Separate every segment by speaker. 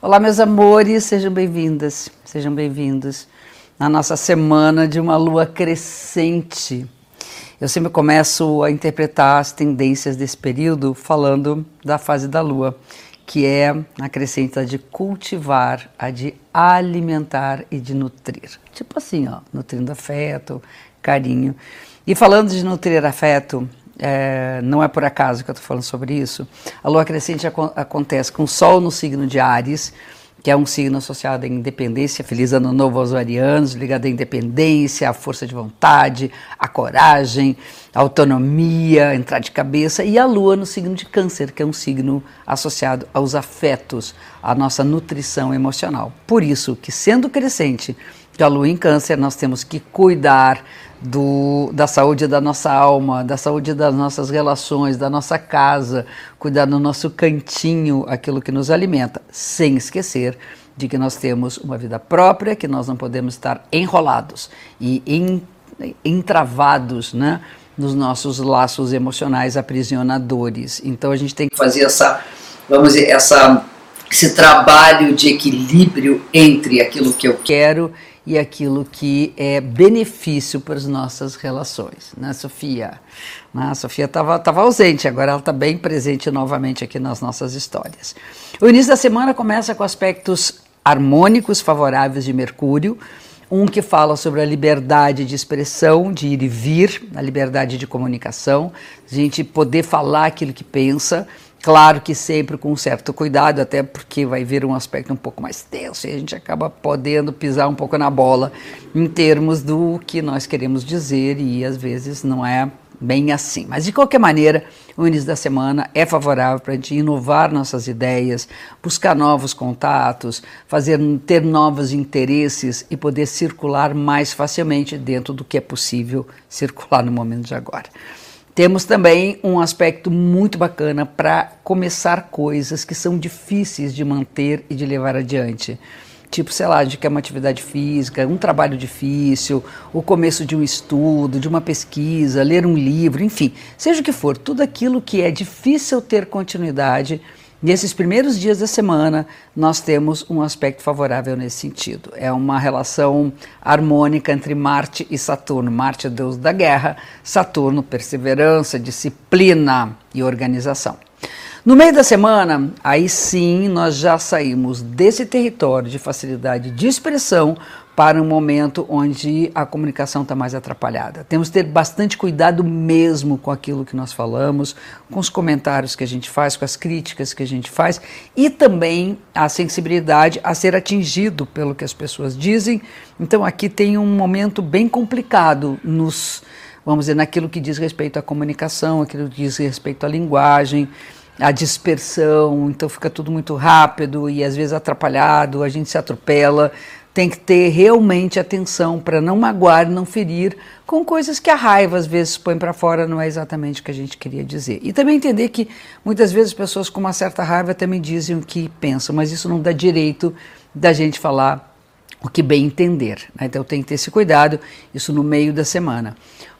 Speaker 1: Olá, meus amores, sejam bem-vindas, sejam bem-vindos na nossa semana de uma lua crescente. Eu sempre começo a interpretar as tendências desse período falando da fase da lua, que é a crescente de cultivar, a de alimentar e de nutrir. Tipo assim, ó, nutrindo afeto, carinho. E falando de nutrir afeto, é, não é por acaso que eu estou falando sobre isso. A lua crescente ac acontece com o Sol no signo de Ares, que é um signo associado à independência. Feliz ano novo aos arianos, ligado à independência, à força de vontade, à coragem, à autonomia, entrar de cabeça. E a lua no signo de Câncer, que é um signo associado aos afetos, à nossa nutrição emocional. Por isso que, sendo crescente de a lua em Câncer, nós temos que cuidar do, da saúde da nossa alma, da saúde das nossas relações, da nossa casa, cuidar do nosso cantinho, aquilo que nos alimenta, sem esquecer de que nós temos uma vida própria, que nós não podemos estar enrolados e entravados, né? nos nossos laços emocionais aprisionadores. Então a gente tem que fazer essa, vamos dizer, essa, esse trabalho de equilíbrio entre aquilo que eu quero e aquilo que é benefício para as nossas relações, né, Sofia? Né, a Sofia estava tava ausente, agora ela está bem presente novamente aqui nas nossas histórias. O início da semana começa com aspectos harmônicos favoráveis de Mercúrio, um que fala sobre a liberdade de expressão, de ir e vir, a liberdade de comunicação, a gente poder falar aquilo que pensa, Claro que sempre com certo cuidado, até porque vai vir um aspecto um pouco mais tenso e a gente acaba podendo pisar um pouco na bola em termos do que nós queremos dizer e às vezes não é bem assim. Mas de qualquer maneira, o início da semana é favorável para a gente inovar nossas ideias, buscar novos contatos, fazer ter novos interesses e poder circular mais facilmente dentro do que é possível circular no momento de agora. Temos também um aspecto muito bacana para começar coisas que são difíceis de manter e de levar adiante. Tipo, sei lá, de que é uma atividade física, um trabalho difícil, o começo de um estudo, de uma pesquisa, ler um livro, enfim, seja o que for, tudo aquilo que é difícil ter continuidade Nesses primeiros dias da semana, nós temos um aspecto favorável nesse sentido. É uma relação harmônica entre Marte e Saturno. Marte é deus da guerra, Saturno, perseverança, disciplina e organização. No meio da semana, aí sim nós já saímos desse território de facilidade de expressão para um momento onde a comunicação está mais atrapalhada. Temos que ter bastante cuidado mesmo com aquilo que nós falamos, com os comentários que a gente faz, com as críticas que a gente faz e também a sensibilidade a ser atingido pelo que as pessoas dizem. Então aqui tem um momento bem complicado nos, vamos dizer, naquilo que diz respeito à comunicação, aquilo que diz respeito à linguagem a dispersão, então fica tudo muito rápido e às vezes atrapalhado, a gente se atropela tem que ter realmente atenção para não magoar, não ferir com coisas que a raiva às vezes põe para fora, não é exatamente o que a gente queria dizer. E também entender que muitas vezes pessoas com uma certa raiva também dizem o que pensam, mas isso não dá direito da gente falar o que bem entender. Né? Então tem que ter esse cuidado, isso no meio da semana.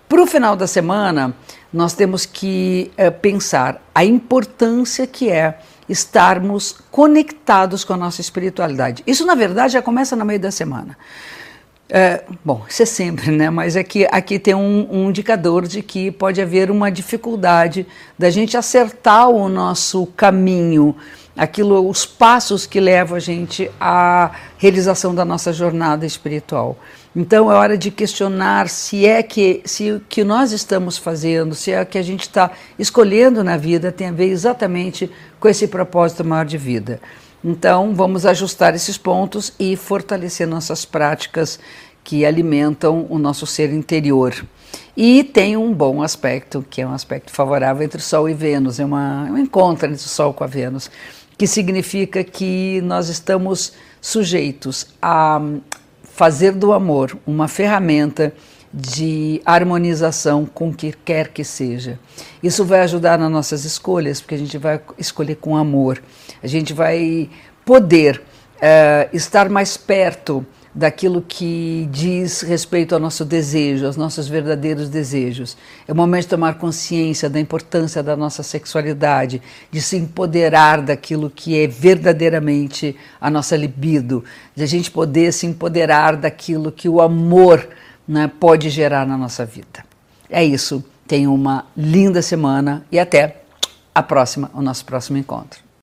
Speaker 1: Para o final da semana, nós temos que é, pensar a importância que é estarmos conectados com a nossa espiritualidade. Isso, na verdade, já começa no meio da semana. É, bom, isso é sempre, né? Mas é que aqui tem um, um, indicador de que pode haver uma dificuldade da gente acertar o nosso caminho, aquilo, os passos que levam a gente à realização da nossa jornada espiritual. Então é hora de questionar se é que se o que nós estamos fazendo, se é o que a gente está escolhendo na vida tem a ver exatamente com esse propósito maior de vida. Então vamos ajustar esses pontos e fortalecer nossas práticas que alimentam o nosso ser interior. E tem um bom aspecto, que é um aspecto favorável entre Sol e Vênus, é uma, é um encontro entre o Sol com a Vênus, que significa que nós estamos sujeitos a fazer do amor uma ferramenta de harmonização com o que quer que seja. Isso vai ajudar nas nossas escolhas, porque a gente vai escolher com amor. A gente vai poder uh, estar mais perto daquilo que diz respeito ao nosso desejo, aos nossos verdadeiros desejos. É o momento de tomar consciência da importância da nossa sexualidade, de se empoderar daquilo que é verdadeiramente a nossa libido, de a gente poder se empoderar daquilo que o amor né, pode gerar na nossa vida. É isso. Tenha uma linda semana e até a próxima, o nosso próximo encontro.